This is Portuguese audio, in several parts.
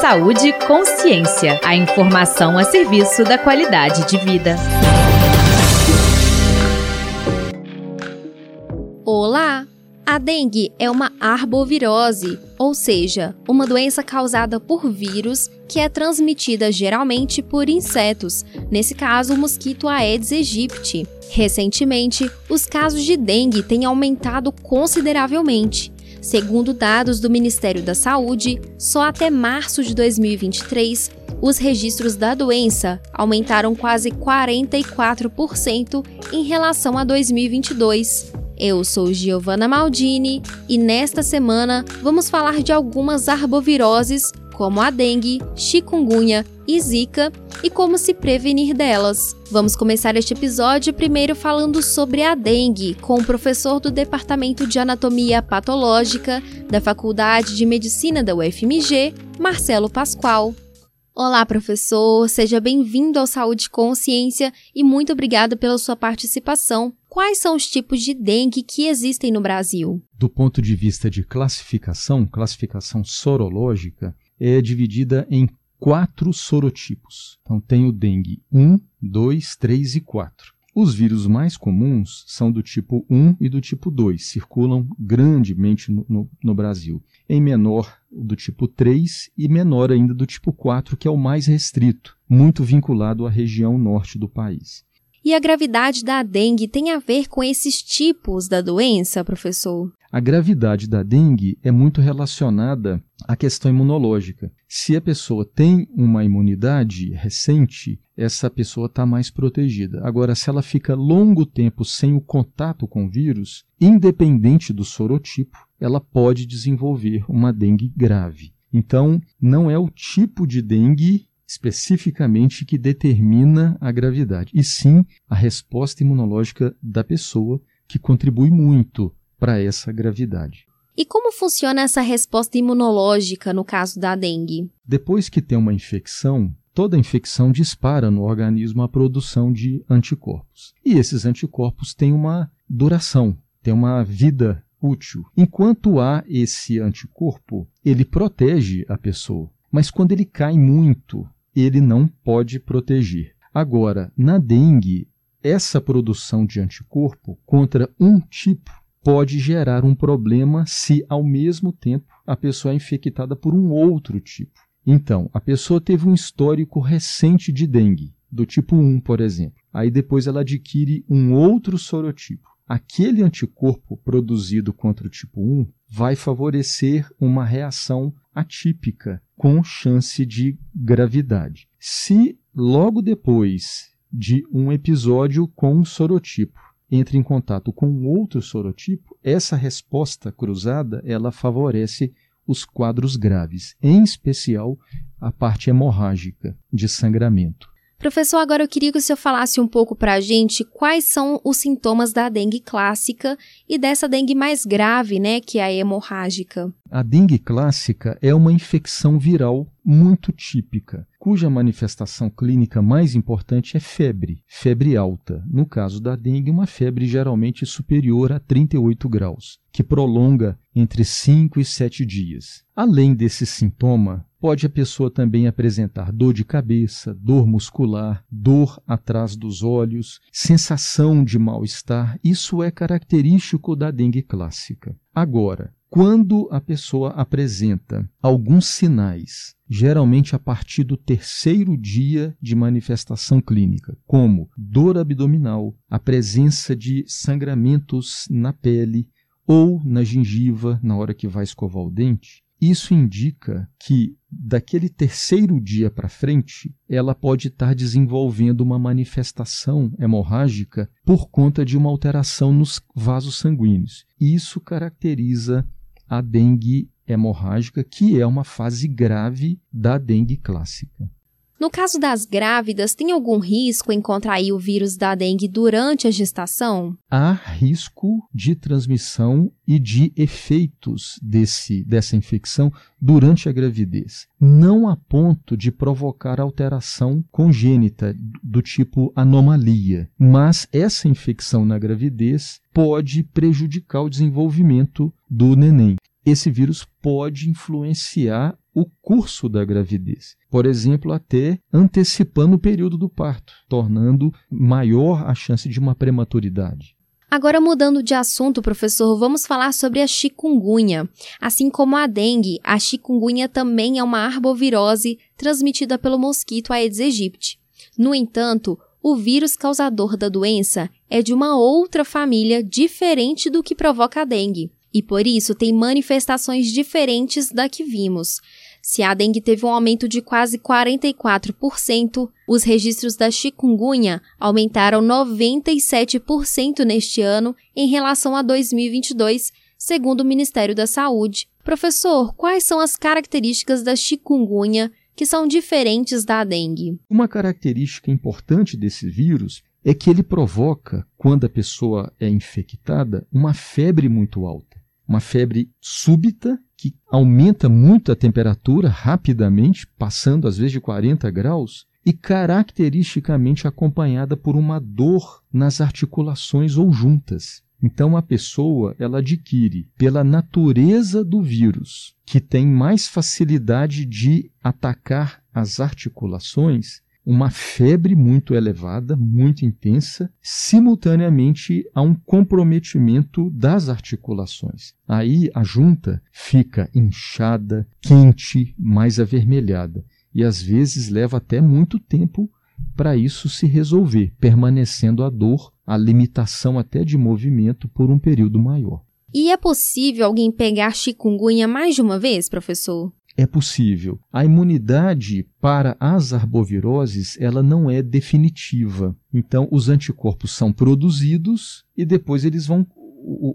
Saúde e Consciência. A informação a serviço da qualidade de vida. Olá! A dengue é uma arbovirose, ou seja, uma doença causada por vírus que é transmitida geralmente por insetos, nesse caso o mosquito Aedes aegypti. Recentemente, os casos de dengue têm aumentado consideravelmente. Segundo dados do Ministério da Saúde, só até março de 2023, os registros da doença aumentaram quase 44% em relação a 2022. Eu sou Giovanna Maldini e nesta semana vamos falar de algumas arboviroses como a dengue, chikungunya e zika e como se prevenir delas. Vamos começar este episódio primeiro falando sobre a dengue com o professor do Departamento de Anatomia Patológica da Faculdade de Medicina da UFMG, Marcelo Pascoal. Olá, professor, seja bem-vindo ao Saúde Consciência e muito obrigado pela sua participação. Quais são os tipos de dengue que existem no Brasil? Do ponto de vista de classificação, classificação sorológica, é dividida em quatro sorotipos. Então tem o dengue 1, 2, 3 e 4. Os vírus mais comuns são do tipo 1 e do tipo 2, circulam grandemente no, no, no, Brasil. Em menor, do tipo 3 e menor ainda do tipo 4, que é o mais restrito, muito vinculado à região norte do país. E a gravidade da dengue tem a ver com esses tipos da doença, professor? A gravidade da dengue é muito relacionada à questão imunológica. Se a pessoa tem uma imunidade recente, essa pessoa está mais protegida. Agora, se ela fica longo tempo sem o contato com o vírus, independente do sorotipo, ela pode desenvolver uma dengue grave. Então, não é o tipo de dengue especificamente que determina a gravidade, e sim a resposta imunológica da pessoa, que contribui muito para essa gravidade. E como funciona essa resposta imunológica no caso da dengue? Depois que tem uma infecção, toda infecção dispara no organismo a produção de anticorpos. E esses anticorpos têm uma duração, têm uma vida útil. Enquanto há esse anticorpo, ele protege a pessoa. Mas quando ele cai muito, ele não pode proteger. Agora, na dengue, essa produção de anticorpo contra um tipo pode gerar um problema se, ao mesmo tempo, a pessoa é infectada por um outro tipo. Então, a pessoa teve um histórico recente de dengue, do tipo 1, por exemplo. Aí depois ela adquire um outro sorotipo. Aquele anticorpo produzido contra o tipo 1 vai favorecer uma reação atípica com chance de gravidade. Se logo depois de um episódio com um sorotipo entra em contato com outro sorotipo, essa resposta cruzada ela favorece os quadros graves, em especial a parte hemorrágica de sangramento. Professor, agora eu queria que o senhor falasse um pouco para a gente quais são os sintomas da dengue clássica e dessa dengue mais grave, né, que é a hemorrágica. A dengue clássica é uma infecção viral muito típica, cuja manifestação clínica mais importante é febre, febre alta. No caso da dengue, uma febre geralmente superior a 38 graus, que prolonga entre 5 e 7 dias. Além desse sintoma, Pode a pessoa também apresentar dor de cabeça, dor muscular, dor atrás dos olhos, sensação de mal-estar. Isso é característico da dengue clássica. Agora, quando a pessoa apresenta alguns sinais, geralmente a partir do terceiro dia de manifestação clínica, como dor abdominal, a presença de sangramentos na pele ou na gengiva na hora que vai escovar o dente, isso indica que daquele terceiro dia para frente, ela pode estar desenvolvendo uma manifestação hemorrágica por conta de uma alteração nos vasos sanguíneos. Isso caracteriza a dengue hemorrágica, que é uma fase grave da dengue clássica. No caso das grávidas, tem algum risco em contrair o vírus da dengue durante a gestação? Há risco de transmissão e de efeitos desse, dessa infecção durante a gravidez. Não a ponto de provocar alteração congênita do tipo anomalia, mas essa infecção na gravidez pode prejudicar o desenvolvimento do neném. esse vírus pode influenciar o curso da gravidez. Por exemplo, até antecipando o período do parto, tornando maior a chance de uma prematuridade. Agora, mudando de assunto, professor, vamos falar sobre a chikungunya. Assim como a dengue, a chikungunya também é uma arbovirose transmitida pelo mosquito Aedes aegypti. No entanto, o vírus causador da doença é de uma outra família diferente do que provoca a dengue, e por isso tem manifestações diferentes da que vimos. Se a dengue teve um aumento de quase 44%, os registros da chikungunya aumentaram 97% neste ano em relação a 2022, segundo o Ministério da Saúde. Professor, quais são as características da chikungunya que são diferentes da dengue? Uma característica importante desse vírus é que ele provoca, quando a pessoa é infectada, uma febre muito alta. Uma febre súbita que aumenta muito a temperatura rapidamente, passando às vezes de 40 graus, e caracteristicamente acompanhada por uma dor nas articulações ou juntas. Então a pessoa ela adquire pela natureza do vírus, que tem mais facilidade de atacar as articulações, uma febre muito elevada, muito intensa, simultaneamente a um comprometimento das articulações. Aí a junta fica inchada, quente, mais avermelhada e às vezes leva até muito tempo para isso se resolver, permanecendo a dor, a limitação até de movimento por um período maior. E é possível alguém pegar chikungunya mais de uma vez, professor? É possível. A imunidade para as arboviroses ela não é definitiva. Então, os anticorpos são produzidos e depois eles vão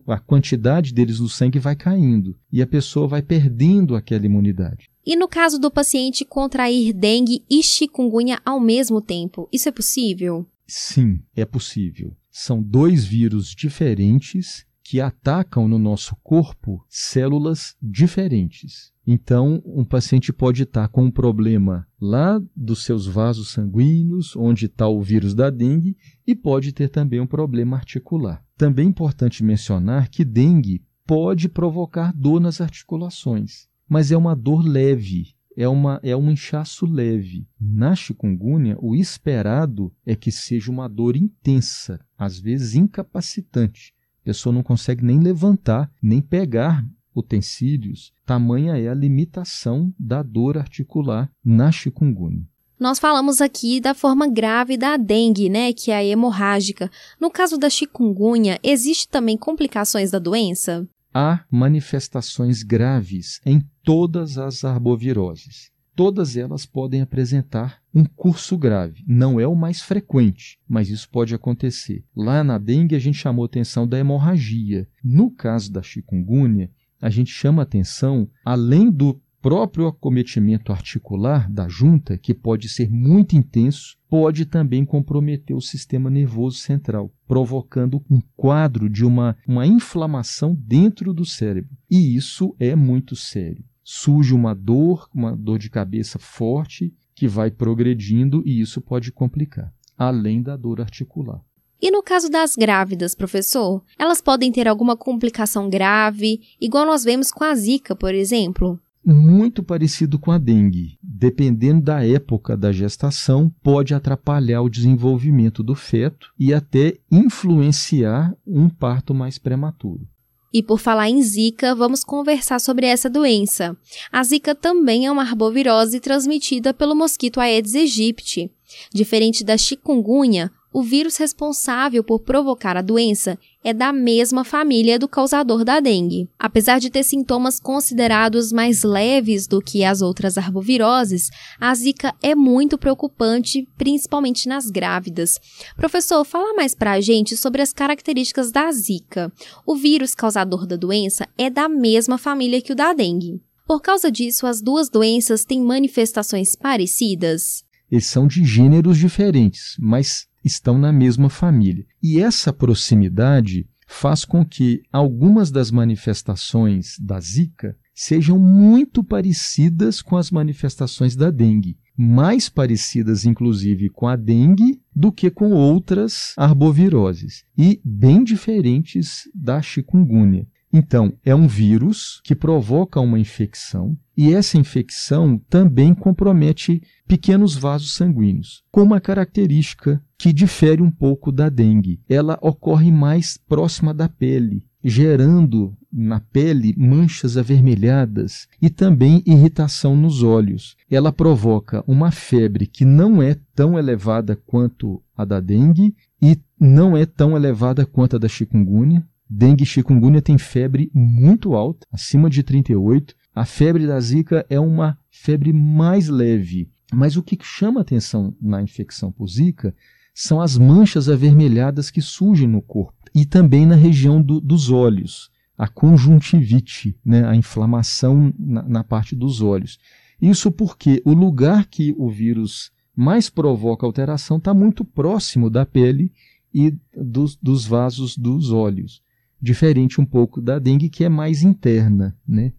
a quantidade deles no sangue vai caindo e a pessoa vai perdendo aquela imunidade. E no caso do paciente contrair dengue e chikungunya ao mesmo tempo, isso é possível? Sim, é possível. São dois vírus diferentes que atacam no nosso corpo células diferentes. Então, um paciente pode estar com um problema lá dos seus vasos sanguíneos, onde está o vírus da dengue, e pode ter também um problema articular. Também é importante mencionar que dengue pode provocar dor nas articulações, mas é uma dor leve, é, uma, é um inchaço leve. Na chikungunya, o esperado é que seja uma dor intensa, às vezes incapacitante. A pessoa não consegue nem levantar, nem pegar utensílios, tamanha é a limitação da dor articular na chikungunya. Nós falamos aqui da forma grave da dengue, né, que é a hemorrágica. No caso da chikungunya, existe também complicações da doença? Há manifestações graves em todas as arboviroses. Todas elas podem apresentar um curso grave. Não é o mais frequente, mas isso pode acontecer. Lá na dengue, a gente chamou atenção da hemorragia. No caso da chikungunya, a gente chama atenção, além do próprio acometimento articular da junta, que pode ser muito intenso, pode também comprometer o sistema nervoso central, provocando um quadro de uma, uma inflamação dentro do cérebro. E isso é muito sério. Surge uma dor, uma dor de cabeça forte, que vai progredindo e isso pode complicar, além da dor articular. E no caso das grávidas, professor, elas podem ter alguma complicação grave, igual nós vemos com a Zika, por exemplo? Muito parecido com a dengue. Dependendo da época da gestação, pode atrapalhar o desenvolvimento do feto e até influenciar um parto mais prematuro. E por falar em Zika, vamos conversar sobre essa doença. A Zika também é uma arbovirose transmitida pelo mosquito Aedes aegypti. Diferente da chikungunya, o vírus responsável por provocar a doença é da mesma família do causador da dengue. Apesar de ter sintomas considerados mais leves do que as outras arboviroses, a zika é muito preocupante, principalmente nas grávidas. Professor, fala mais pra gente sobre as características da zika. O vírus causador da doença é da mesma família que o da dengue. Por causa disso, as duas doenças têm manifestações parecidas? Eles são de gêneros diferentes, mas estão na mesma família. E essa proximidade faz com que algumas das manifestações da Zika sejam muito parecidas com as manifestações da dengue, mais parecidas inclusive com a dengue do que com outras arboviroses e bem diferentes da chikungunya. Então, é um vírus que provoca uma infecção e essa infecção também compromete pequenos vasos sanguíneos, com uma característica que difere um pouco da dengue. Ela ocorre mais próxima da pele, gerando na pele manchas avermelhadas e também irritação nos olhos. Ela provoca uma febre que não é tão elevada quanto a da dengue e não é tão elevada quanto a da chikungunya, Dengue chikungunya tem febre muito alta, acima de 38. A febre da zika é uma febre mais leve. Mas o que chama atenção na infecção por zika são as manchas avermelhadas que surgem no corpo e também na região do, dos olhos, a conjuntivite, né, a inflamação na, na parte dos olhos. Isso porque o lugar que o vírus mais provoca alteração está muito próximo da pele e dos, dos vasos dos olhos diferente um pouco da dengue, que é mais interna, né?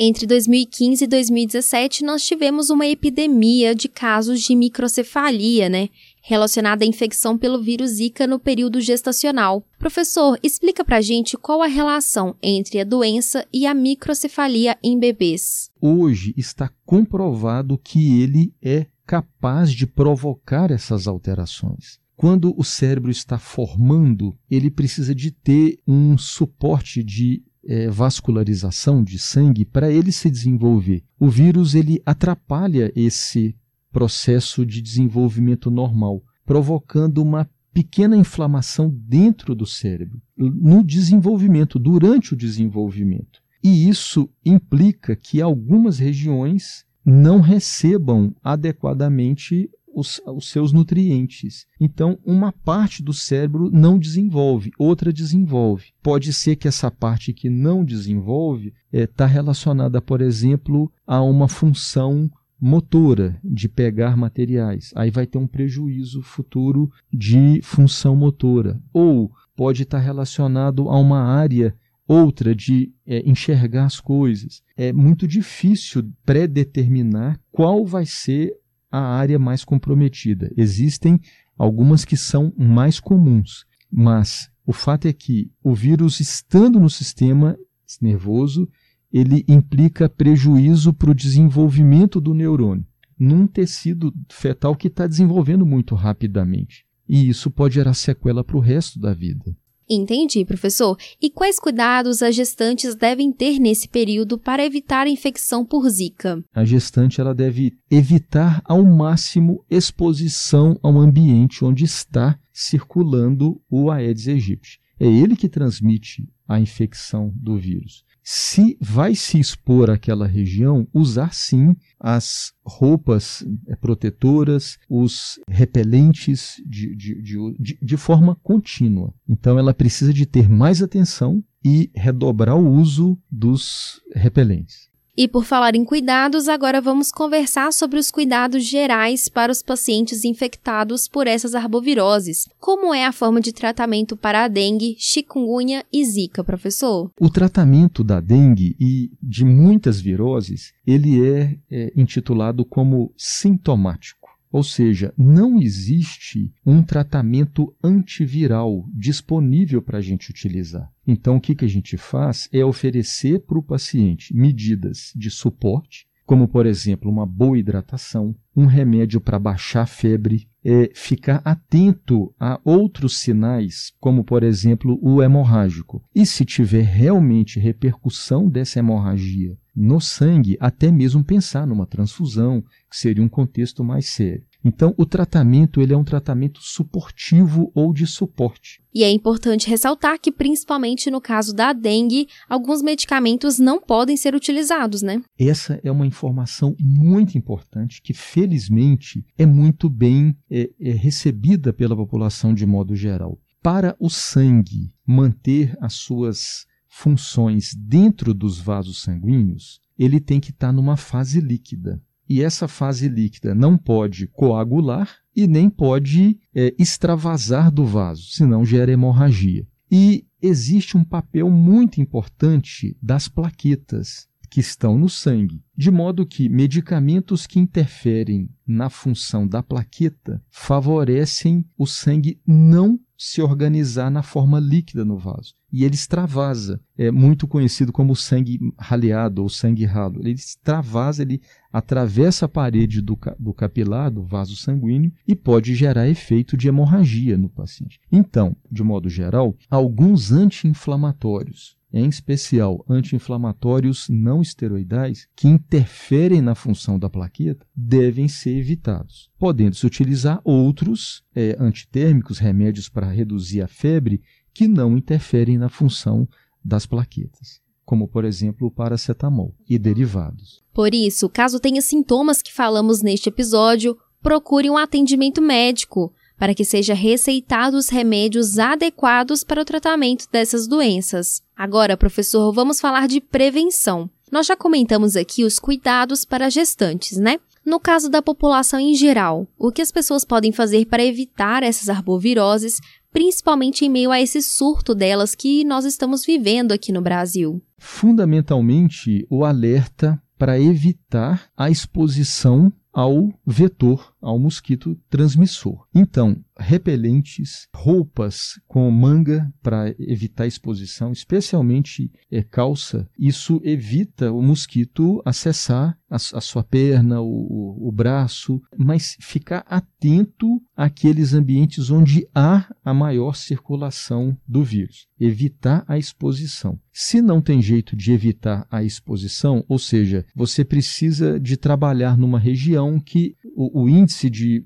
Entre 2015 e 2017, nós tivemos uma epidemia de casos de microcefalia, né? Relacionada à infecção pelo vírus Zika no período gestacional. Professor, explica pra gente qual a relação entre a doença e a microcefalia em bebês. Hoje está comprovado que ele é capaz de provocar essas alterações. Quando o cérebro está formando, ele precisa de ter um suporte de é, vascularização de sangue para ele se desenvolver. O vírus ele atrapalha esse processo de desenvolvimento normal, provocando uma pequena inflamação dentro do cérebro, no desenvolvimento, durante o desenvolvimento. E isso implica que algumas regiões não recebam adequadamente os, os seus nutrientes. Então, uma parte do cérebro não desenvolve, outra desenvolve. Pode ser que essa parte que não desenvolve está é, tá relacionada, por exemplo, a uma função motora de pegar materiais. Aí vai ter um prejuízo futuro de função motora. Ou pode estar tá relacionado a uma área outra de é, enxergar as coisas. É muito difícil predeterminar qual vai ser a área mais comprometida. Existem algumas que são mais comuns, mas o fato é que o vírus estando no sistema nervoso, ele implica prejuízo para o desenvolvimento do neurônio, num tecido fetal que está desenvolvendo muito rapidamente. E isso pode gerar sequela para o resto da vida. Entendi, professor. E quais cuidados as gestantes devem ter nesse período para evitar a infecção por Zika? A gestante ela deve evitar ao máximo exposição ao ambiente onde está circulando o Aedes aegypti. É ele que transmite a infecção do vírus se vai se expor àquela região, usar sim as roupas eh, protetoras, os repelentes de, de, de, de, forma contínua. Então ela precisa de ter mais atenção e redobrar o uso dos repelentes. E por falar em cuidados, agora vamos conversar sobre os cuidados gerais para os pacientes infectados por essas arboviroses. Como é a forma de tratamento para a dengue, chikungunya e zika, professor? O tratamento da dengue e de muitas viroses, ele é, é intitulado como sintomático. Ou seja, não existe um tratamento antiviral disponível para a gente utilizar. Então, o que, que a gente faz é oferecer para o paciente medidas de suporte, como, por exemplo, uma boa hidratação, um remédio para baixar a febre, é ficar atento a outros sinais, como, por exemplo, o hemorrágico. E se tiver realmente repercussão dessa hemorragia no sangue, até mesmo pensar numa transfusão, que seria um contexto mais sério. Então, o tratamento ele é um tratamento suportivo ou de suporte. E é importante ressaltar que, principalmente no caso da dengue, alguns medicamentos não podem ser utilizados, né? Essa é uma informação muito importante que, felizmente, é muito bem é, é recebida pela população de modo geral. Para o sangue manter as suas funções dentro dos vasos sanguíneos, ele tem que estar numa fase líquida. E essa fase líquida não pode coagular e nem pode é, extravasar do vaso, senão gera hemorragia. E existe um papel muito importante das plaquetas, que estão no sangue, de modo que medicamentos que interferem na função da plaqueta favorecem o sangue não se organizar na forma líquida no vaso. E ele extravasa, é muito conhecido como sangue raleado ou sangue ralo. Ele extravasa, ele atravessa a parede do, do capilar, do vaso sanguíneo, e pode gerar efeito de hemorragia no paciente. Então, de modo geral, alguns anti-inflamatórios em especial anti-inflamatórios não esteroidais, que interferem na função da plaqueta, devem ser evitados. Podendo-se utilizar outros é, antitérmicos, remédios para reduzir a febre, que não interferem na função das plaquetas, como por exemplo o paracetamol e derivados. Por isso, caso tenha sintomas que falamos neste episódio, procure um atendimento médico para que seja receitados remédios adequados para o tratamento dessas doenças. Agora, professor, vamos falar de prevenção. Nós já comentamos aqui os cuidados para gestantes, né? No caso da população em geral, o que as pessoas podem fazer para evitar essas arboviroses, principalmente em meio a esse surto delas que nós estamos vivendo aqui no Brasil? Fundamentalmente, o alerta para evitar a exposição ao vetor, ao mosquito transmissor. Então, repelentes, roupas com manga para evitar exposição, especialmente é, calça, isso evita o mosquito acessar a, a sua perna, o, o, braço, mas ficar atento àqueles ambientes onde há a maior circulação do vírus. Evitar a exposição. Se não tem jeito de evitar a exposição, ou seja, você precisa de trabalhar numa região que o, o índice de,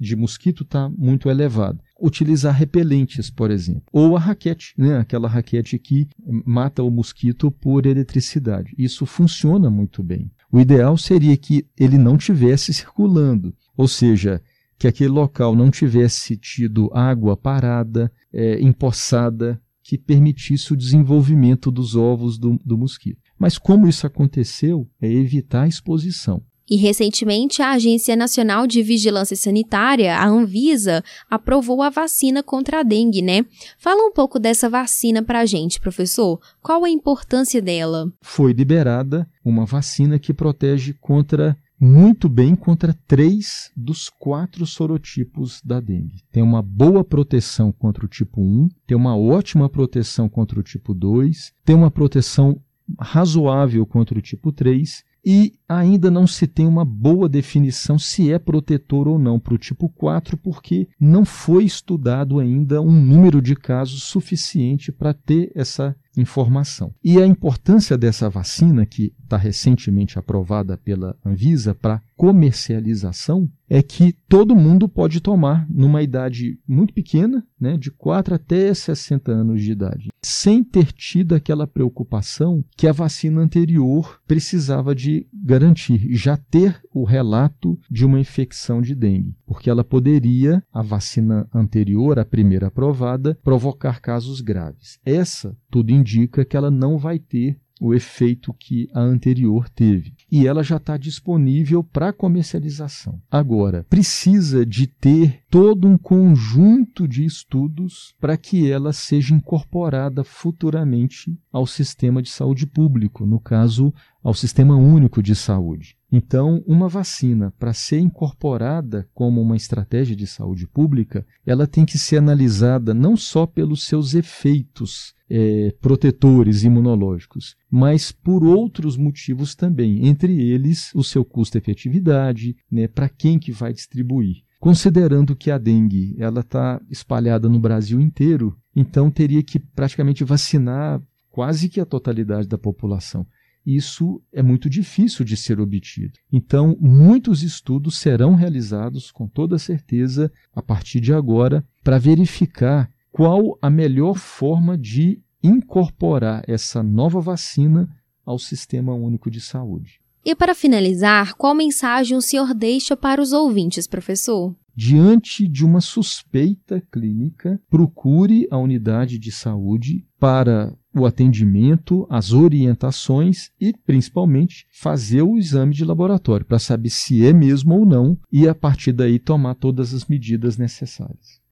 de mosquito está muito elevado. Utilizar repelentes, por exemplo. Ou a raquete, né? aquela raquete que mata o mosquito por eletricidade. Isso funciona muito bem. O ideal seria que ele não tivesse circulando, ou seja, que aquele local não tivesse tido água parada, é, empoçada, que permitisse o desenvolvimento dos ovos do, do mosquito. Mas como isso aconteceu, é evitar a exposição. E recentemente, a Agência Nacional de Vigilância Sanitária, a Anvisa, aprovou a vacina contra a dengue, né? Fala um pouco dessa vacina para a gente, professor. Qual a importância dela? Foi liberada uma vacina que protege contra muito bem contra três dos quatro sorotipos da dengue. Tem uma boa proteção contra o tipo 1, tem uma ótima proteção contra o tipo 2, tem uma proteção razoável contra o tipo 3 e ainda não se tem uma boa definição se é protetor ou não para o tipo 4, porque não foi estudado ainda um número de casos suficiente para ter essa informação. E a importância dessa vacina, que está recentemente aprovada pela Anvisa para comercialização, é que todo mundo pode tomar numa idade muito pequena, né, de 4 até 60 anos de idade, sem ter tido aquela preocupação que a vacina anterior precisava de garantir, já ter o relato de uma infecção de dengue, porque ela poderia, a vacina anterior, a primeira aprovada, provocar casos graves. Essa, tudo indica que ela não vai ter o efeito que a anterior teve. E ela já está disponível para comercialização. Agora, precisa de ter todo um conjunto de estudos para que ela seja incorporada futuramente ao sistema de saúde público, no caso, ao Sistema Único de Saúde. Então, uma vacina, para ser incorporada como uma estratégia de saúde pública, ela tem que ser analisada não só pelos seus efeitos é, protetores imunológicos, mas por outros motivos também, entre eles o seu custo-efetividade, né, para quem que vai distribuir. Considerando que a dengue ela está espalhada no Brasil inteiro, então teria que praticamente vacinar quase que a totalidade da população isso é muito difícil de ser obtido. Então, muitos estudos serão realizados com toda certeza a partir de agora para verificar qual a melhor forma de incorporar essa nova vacina ao Sistema Único de Saúde. E para finalizar, qual mensagem o senhor deixa para os ouvintes, professor? Diante de uma suspeita clínica, procure a unidade de saúde para o atendimento, as orientações e, principalmente, fazer o exame de laboratório para saber se é mesmo ou não e, a partir daí, tomar todas as medidas necessárias.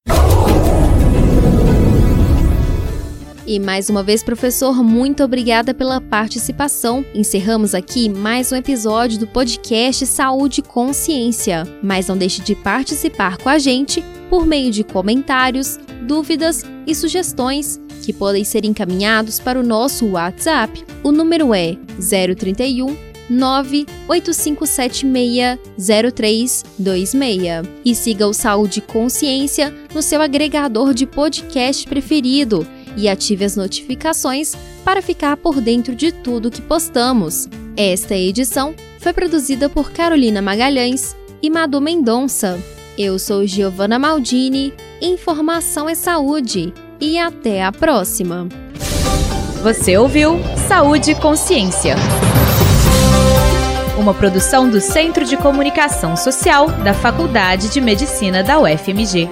E mais uma vez, professor, muito obrigada pela participação. Encerramos aqui mais um episódio do podcast Saúde Consciência. Mas não deixe de participar com a gente por meio de comentários, dúvidas e sugestões que podem ser encaminhados para o nosso WhatsApp. O número é 031 985760326 e siga o Saúde Consciência no seu agregador de podcast preferido e ative as notificações para ficar por dentro de tudo que postamos. Esta edição foi produzida por Carolina Magalhães e Madu Mendonça. Eu sou Giovanna Maldini, Informação é Saúde e até a próxima. Você ouviu Saúde e Consciência. Uma produção do Centro de Comunicação Social da Faculdade de Medicina da UFMG.